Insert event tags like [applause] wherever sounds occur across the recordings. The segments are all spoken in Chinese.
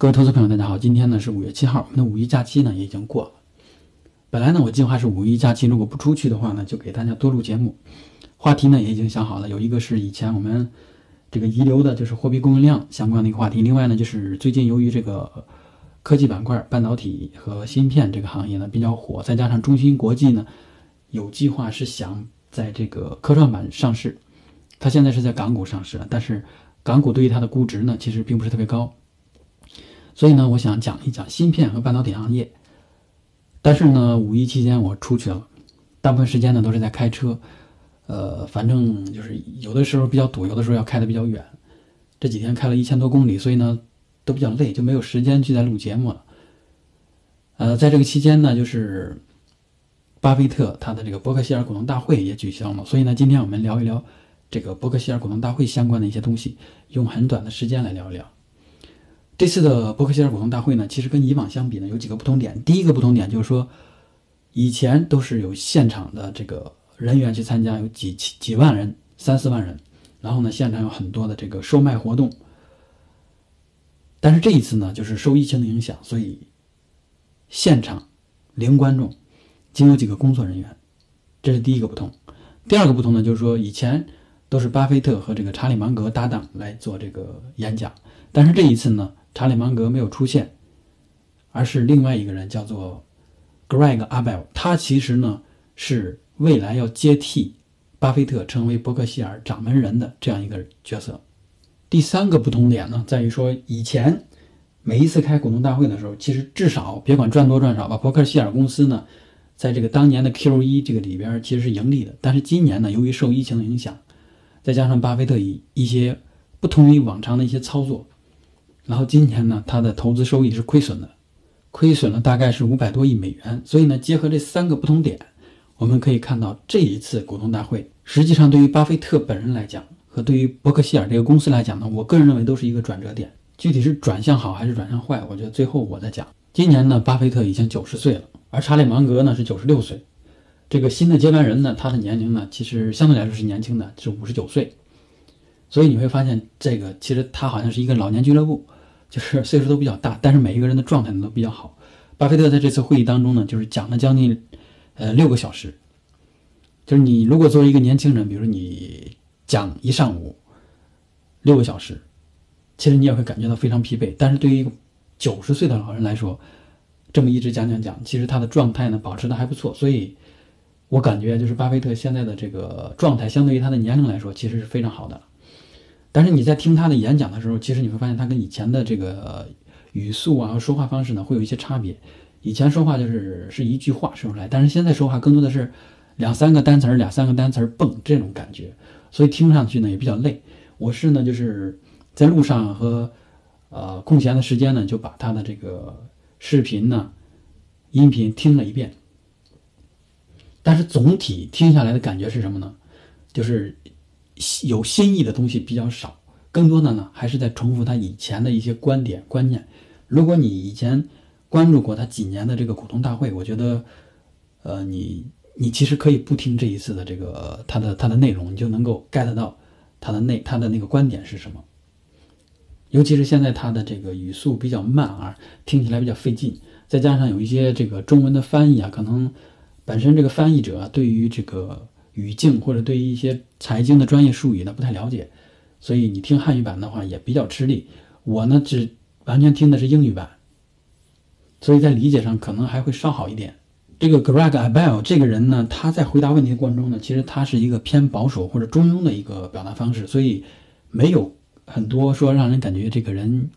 各位投资朋友，大家好，今天呢是五月七号，我们的五一假期呢也已经过了。本来呢，我计划是五一假期如果不出去的话呢，就给大家多录节目。话题呢也已经想好了，有一个是以前我们这个遗留的，就是货币供应量相关的一个话题。另外呢，就是最近由于这个科技板块、半导体和芯片这个行业呢比较火，再加上中芯国际呢有计划是想在这个科创板上市，它现在是在港股上市，但是港股对于它的估值呢其实并不是特别高，所以呢，我想讲一讲芯片和半导体行业。但是呢，五一期间我出去了，大部分时间呢都是在开车，呃，反正就是有的时候比较堵，有的时候要开的比较远。这几天开了一千多公里，所以呢都比较累，就没有时间去再录节目了。呃，在这个期间呢，就是巴菲特他的这个伯克希尔股东大会也举行了，所以呢，今天我们聊一聊这个伯克希尔股东大会相关的一些东西，用很短的时间来聊一聊。这次的伯克希尔股东大会呢，其实跟以往相比呢，有几个不同点。第一个不同点就是说，以前都是有现场的这个人员去参加，有几几几万人、三四万人，然后呢，现场有很多的这个售卖活动。但是这一次呢，就是受疫情的影响，所以现场零观众，仅有几个工作人员，这是第一个不同。第二个不同呢，就是说以前都是巴菲特和这个查理芒格搭档来做这个演讲，但是这一次呢。查理芒格没有出现，而是另外一个人，叫做 Greg Abel。他其实呢是未来要接替巴菲特成为伯克希尔掌门人的这样一个角色。第三个不同点呢，在于说以前每一次开股东大会的时候，其实至少别管赚多赚少吧，伯克希尔公司呢在这个当年的 Q 一这个里边其实是盈利的。但是今年呢，由于受疫情的影响，再加上巴菲特以一些不同于往常的一些操作。然后今年呢，它的投资收益是亏损的，亏损了大概是五百多亿美元。所以呢，结合这三个不同点，我们可以看到这一次股东大会，实际上对于巴菲特本人来讲，和对于伯克希尔这个公司来讲呢，我个人认为都是一个转折点。具体是转向好还是转向坏，我觉得最后我再讲。今年呢，巴菲特已经九十岁了，而查理芒格呢是九十六岁。这个新的接班人呢，他的年龄呢，其实相对来说是年轻的，是五十九岁。所以你会发现，这个其实他好像是一个老年俱乐部。就是岁数都比较大，但是每一个人的状态呢都比较好。巴菲特在这次会议当中呢，就是讲了将近，呃六个小时。就是你如果作为一个年轻人，比如你讲一上午，六个小时，其实你也会感觉到非常疲惫。但是对于一个九十岁的老人来说，这么一直讲讲讲，其实他的状态呢保持的还不错。所以我感觉就是巴菲特现在的这个状态，相对于他的年龄来说，其实是非常好的。但是你在听他的演讲的时候，其实你会发现他跟以前的这个语速啊、说话方式呢，会有一些差别。以前说话就是是一句话说出来，但是现在说话更多的是两三个单词儿、两三个单词儿蹦这种感觉，所以听上去呢也比较累。我是呢就是在路上和呃空闲的时间呢，就把他的这个视频呢、音频听了一遍。但是总体听下来的感觉是什么呢？就是。有新意的东西比较少，更多的呢还是在重复他以前的一些观点观念。如果你以前关注过他几年的这个股东大会，我觉得，呃，你你其实可以不听这一次的这个他的他的内容，你就能够 get 到他的内他的那个观点是什么。尤其是现在他的这个语速比较慢啊，听起来比较费劲，再加上有一些这个中文的翻译啊，可能本身这个翻译者对于这个。语境或者对于一些财经的专业术语呢不太了解，所以你听汉语版的话也比较吃力。我呢只完全听的是英语版，所以在理解上可能还会稍好一点。这个 Greg Abel 这个人呢，他在回答问题的过程中呢，其实他是一个偏保守或者中庸的一个表达方式，所以没有很多说让人感觉这个人，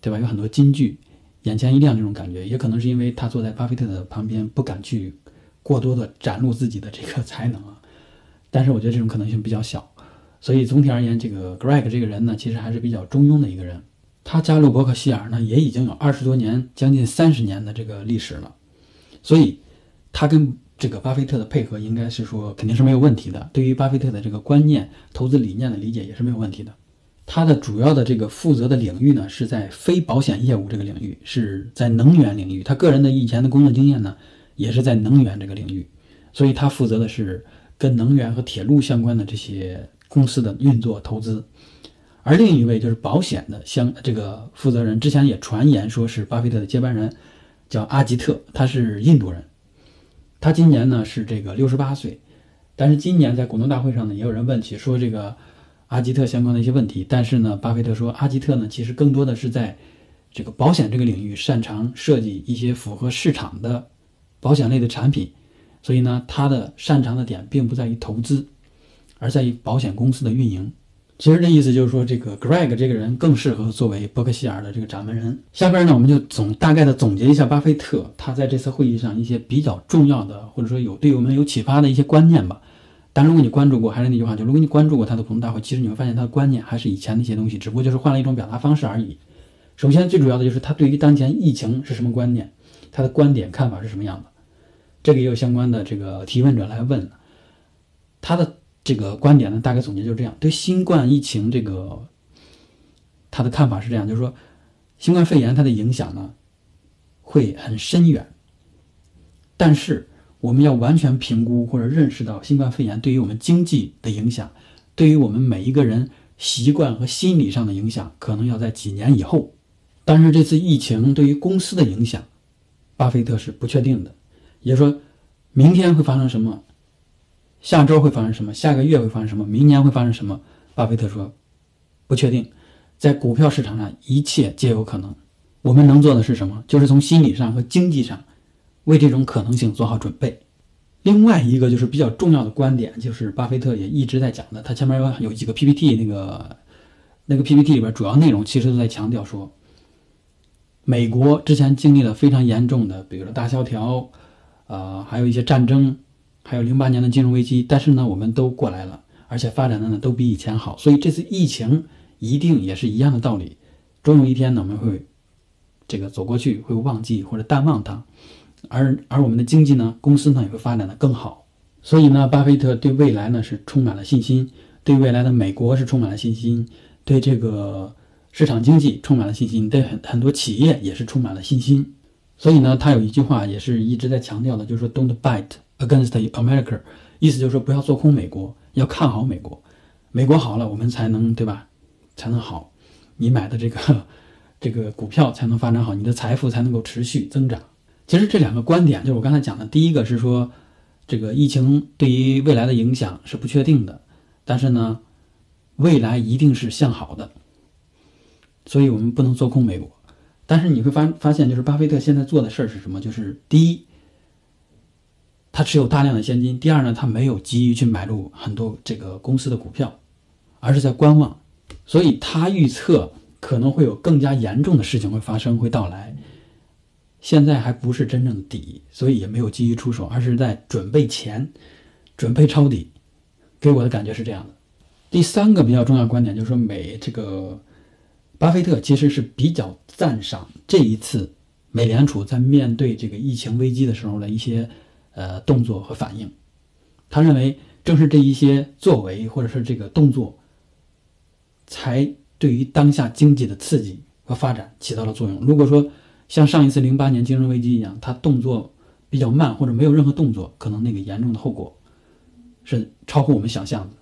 对吧？有很多金句，眼前一亮这种感觉，也可能是因为他坐在巴菲特的旁边，不敢去过多的展露自己的这个才能啊。但是我觉得这种可能性比较小，所以总体而言，这个 Greg 这个人呢，其实还是比较中庸的一个人。他加入伯克希尔呢，也已经有二十多年，将近三十年的这个历史了，所以他跟这个巴菲特的配合，应该是说肯定是没有问题的。对于巴菲特的这个观念、投资理念的理解也是没有问题的。他的主要的这个负责的领域呢，是在非保险业务这个领域，是在能源领域。他个人的以前的工作经验呢，也是在能源这个领域，所以他负责的是。跟能源和铁路相关的这些公司的运作投资，而另一位就是保险的相这个负责人，之前也传言说是巴菲特的接班人，叫阿吉特，他是印度人，他今年呢是这个六十八岁，但是今年在股东大会上呢，也有人问起说这个阿吉特相关的一些问题，但是呢，巴菲特说阿吉特呢其实更多的是在这个保险这个领域擅长设计一些符合市场的保险类的产品，所以呢，他的擅长的点并不在于投资，而在于保险公司的运营。其实这意思就是说，这个 Greg 这个人更适合作为伯克希尔的这个掌门人。下边呢，我们就总大概的总结一下巴菲特他在这次会议上一些比较重要的，或者说有对我们有启发的一些观念吧。但如果你关注过，还是那句话，就如果你关注过他的股东大会，其实你会发现他的观念还是以前那些东西，只不过就是换了一种表达方式而已。首先，最主要的就是他对于当前疫情是什么观念，他的观点看法是什么样的。这个也有相关的这个提问者来问他的。这个观点呢，大概总结就是这样：对新冠疫情这个，他的看法是这样，就是说，新冠肺炎它的影响呢，会很深远。但是，我们要完全评估或者认识到新冠肺炎对于我们经济的影响，对于我们每一个人习惯和心理上的影响，可能要在几年以后。但是，这次疫情对于公司的影响，巴菲特是不确定的，也就说，明天会发生什么？下周会发生什么？下个月会发生什么？明年会发生什么？巴菲特说，不确定。在股票市场上，一切皆有可能。我们能做的是什么？就是从心理上和经济上，为这种可能性做好准备。另外一个就是比较重要的观点，就是巴菲特也一直在讲的。他前面有有几个 PPT，那个那个 PPT 里边主要内容其实都在强调说，美国之前经历了非常严重的，比如说大萧条，呃，还有一些战争。还有零八年的金融危机，但是呢，我们都过来了，而且发展的呢都比以前好，所以这次疫情一定也是一样的道理，终有一天呢我们会这个走过去，会忘记或者淡忘它，而而我们的经济呢，公司呢也会发展的更好，所以呢，巴菲特对未来呢是充满了信心，对未来的美国是充满了信心，对这个市场经济充满了信心，对很很多企业也是充满了信心，所以呢，他有一句话也是一直在强调的，就是说 Don't bite。Against America，意思就是说不要做空美国，要看好美国。美国好了，我们才能对吧？才能好，你买的这个 [laughs] 这个股票才能发展好，你的财富才能够持续增长。其实这两个观点就是我刚才讲的，第一个是说这个疫情对于未来的影响是不确定的，但是呢，未来一定是向好的，所以我们不能做空美国。但是你会发发现，就是巴菲特现在做的事儿是什么？就是第一。他持有大量的现金。第二呢，他没有急于去买入很多这个公司的股票，而是在观望。所以他预测可能会有更加严重的事情会发生，会到来。现在还不是真正的底，所以也没有急于出手，而是在准备钱，准备抄底。给我的感觉是这样的。第三个比较重要观点就是说，美这个巴菲特其实是比较赞赏这一次美联储在面对这个疫情危机的时候的一些。呃，动作和反应，他认为正是这一些作为或者是这个动作，才对于当下经济的刺激和发展起到了作用。如果说像上一次零八年金融危机一样，他动作比较慢或者没有任何动作，可能那个严重的后果是超乎我们想象的。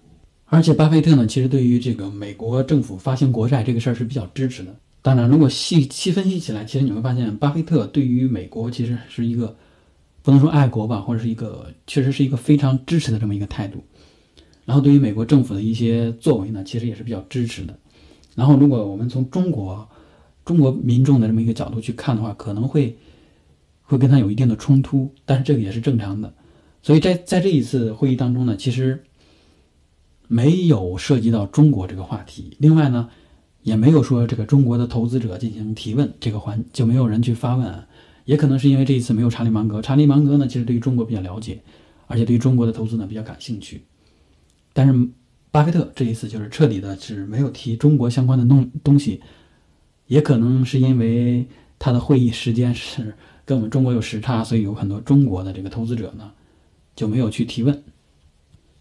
而且，巴菲特呢，其实对于这个美国政府发行国债这个事儿是比较支持的。当然，如果细细分析起来，其实你会发现，巴菲特对于美国其实是一个。不能说爱国吧，或者是一个确实是一个非常支持的这么一个态度。然后对于美国政府的一些作为呢，其实也是比较支持的。然后如果我们从中国中国民众的这么一个角度去看的话，可能会会跟他有一定的冲突，但是这个也是正常的。所以在在这一次会议当中呢，其实没有涉及到中国这个话题。另外呢，也没有说这个中国的投资者进行提问这个环就没有人去发问。也可能是因为这一次没有查理芒格。查理芒格呢，其实对于中国比较了解，而且对于中国的投资呢比较感兴趣。但是巴菲特这一次就是彻底的是没有提中国相关的东东西，也可能是因为他的会议时间是跟我们中国有时差，所以有很多中国的这个投资者呢就没有去提问。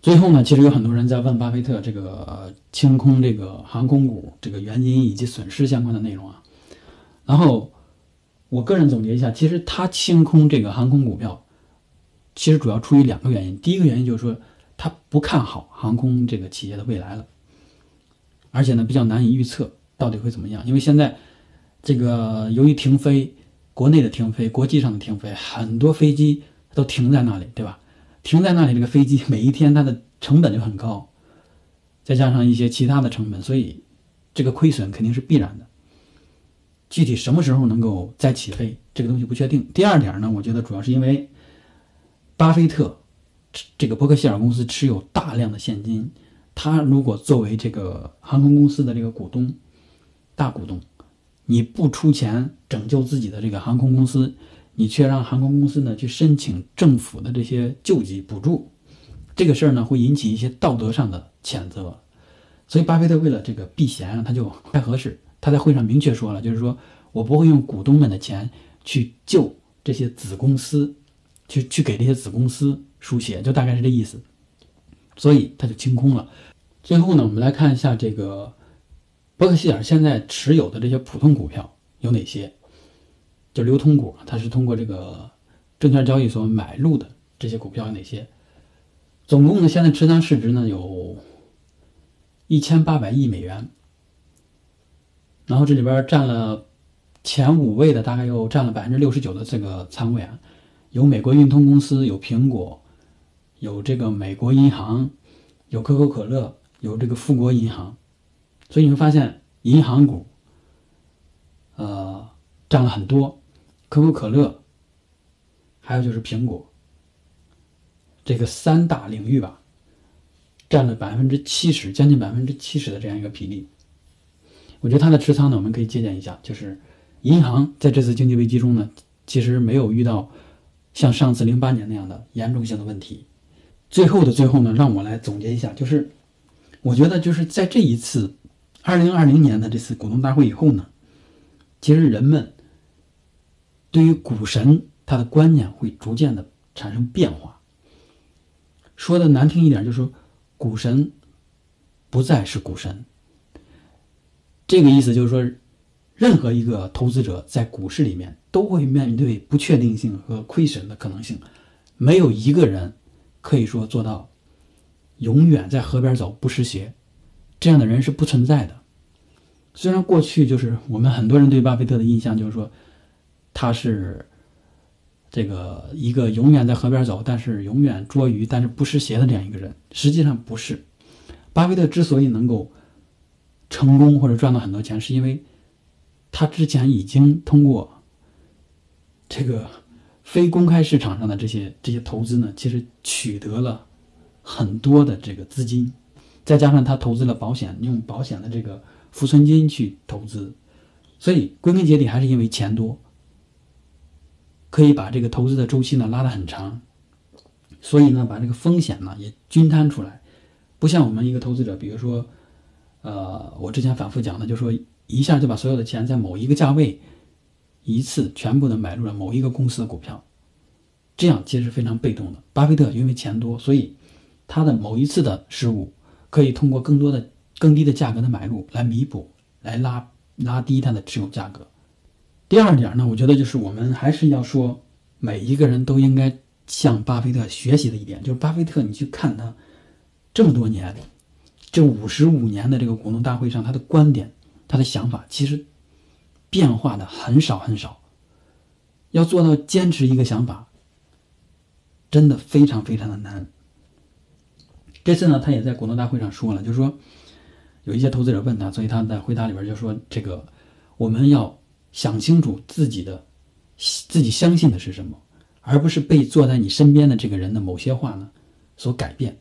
最后呢，其实有很多人在问巴菲特这个清空这个航空股这个原因以及损失相关的内容啊，然后。我个人总结一下，其实他清空这个航空股票，其实主要出于两个原因。第一个原因就是说，他不看好航空这个企业的未来了。而且呢比较难以预测到底会怎么样，因为现在这个由于停飞，国内的停飞，国际上的停飞，很多飞机都停在那里，对吧？停在那里，这个飞机每一天它的成本就很高，再加上一些其他的成本，所以这个亏损肯定是必然的。具体什么时候能够再起飞，这个东西不确定。第二点呢，我觉得主要是因为巴菲特这个伯克希尔公司持有大量的现金，他如果作为这个航空公司的这个股东、大股东，你不出钱拯救自己的这个航空公司，你却让航空公司呢去申请政府的这些救济补助，这个事儿呢会引起一些道德上的谴责。所以巴菲特为了这个避嫌啊，他就不太合适。他在会上明确说了，就是说我不会用股东们的钱去救这些子公司，去去给这些子公司输血，就大概是这意思。所以他就清空了。最后呢，我们来看一下这个伯克希尔现在持有的这些普通股票有哪些，就流通股，它是通过这个证券交易所买入的这些股票有哪些？总共呢，现在持仓市值呢有一千八百亿美元。然后这里边占了前五位的，大概又占了百分之六十九的这个仓位啊，有美国运通公司，有苹果，有这个美国银行，有可口可乐，有这个富国银行，所以你会发现银行股，呃，占了很多，可口可乐，还有就是苹果，这个三大领域吧，占了百分之七十，将近百分之七十的这样一个比例。我觉得它的持仓呢，我们可以借鉴一下，就是银行在这次经济危机中呢，其实没有遇到像上次零八年那样的严重性的问题。最后的最后呢，让我来总结一下，就是我觉得就是在这一次二零二零年的这次股东大会以后呢，其实人们对于股神他的观念会逐渐的产生变化。说的难听一点，就是说股神不再是股神。这个意思就是说，任何一个投资者在股市里面都会面对不确定性和亏损的可能性，没有一个人可以说做到永远在河边走不湿鞋，这样的人是不存在的。虽然过去就是我们很多人对巴菲特的印象就是说他是这个一个永远在河边走，但是永远捉鱼但是不湿鞋的这样一个人，实际上不是。巴菲特之所以能够。成功或者赚到很多钱，是因为他之前已经通过这个非公开市场上的这些这些投资呢，其实取得了很多的这个资金，再加上他投资了保险，用保险的这个浮存金去投资，所以归根结底还是因为钱多，可以把这个投资的周期呢拉得很长，所以呢把这个风险呢也均摊出来，不像我们一个投资者，比如说。呃，我之前反复讲的，就说一下就把所有的钱在某一个价位，一次全部的买入了某一个公司的股票，这样其实是非常被动的。巴菲特因为钱多，所以他的某一次的失误，可以通过更多的、更低的价格的买入来弥补，来拉拉低他的持有价格。第二点呢，我觉得就是我们还是要说，每一个人都应该向巴菲特学习的一点，就是巴菲特，你去看他这么多年。这五十五年的这个股东大会上，他的观点、他的想法其实变化的很少很少。要做到坚持一个想法，真的非常非常的难。这次呢，他也在股东大会上说了，就是说有一些投资者问他，所以他在回答里边就说：“这个我们要想清楚自己的自己相信的是什么，而不是被坐在你身边的这个人的某些话呢所改变。”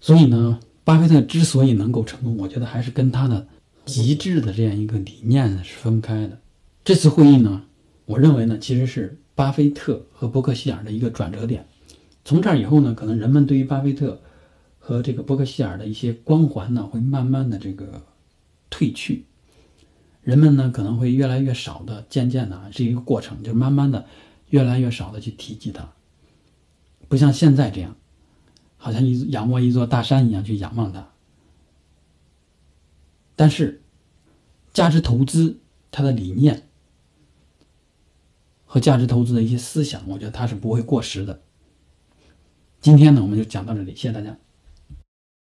所以呢。巴菲特之所以能够成功，我觉得还是跟他的极致的这样一个理念是分开的。这次会议呢，我认为呢，其实是巴菲特和伯克希尔的一个转折点。从这儿以后呢，可能人们对于巴菲特和这个伯克希尔的一些光环呢，会慢慢的这个褪去。人们呢，可能会越来越少的，渐渐的是一个过程，就是慢慢的越来越少的去提及它，不像现在这样。好像一仰望一座大山一样去仰望它，但是价值投资它的理念和价值投资的一些思想，我觉得它是不会过时的。今天呢，我们就讲到这里，谢谢大家。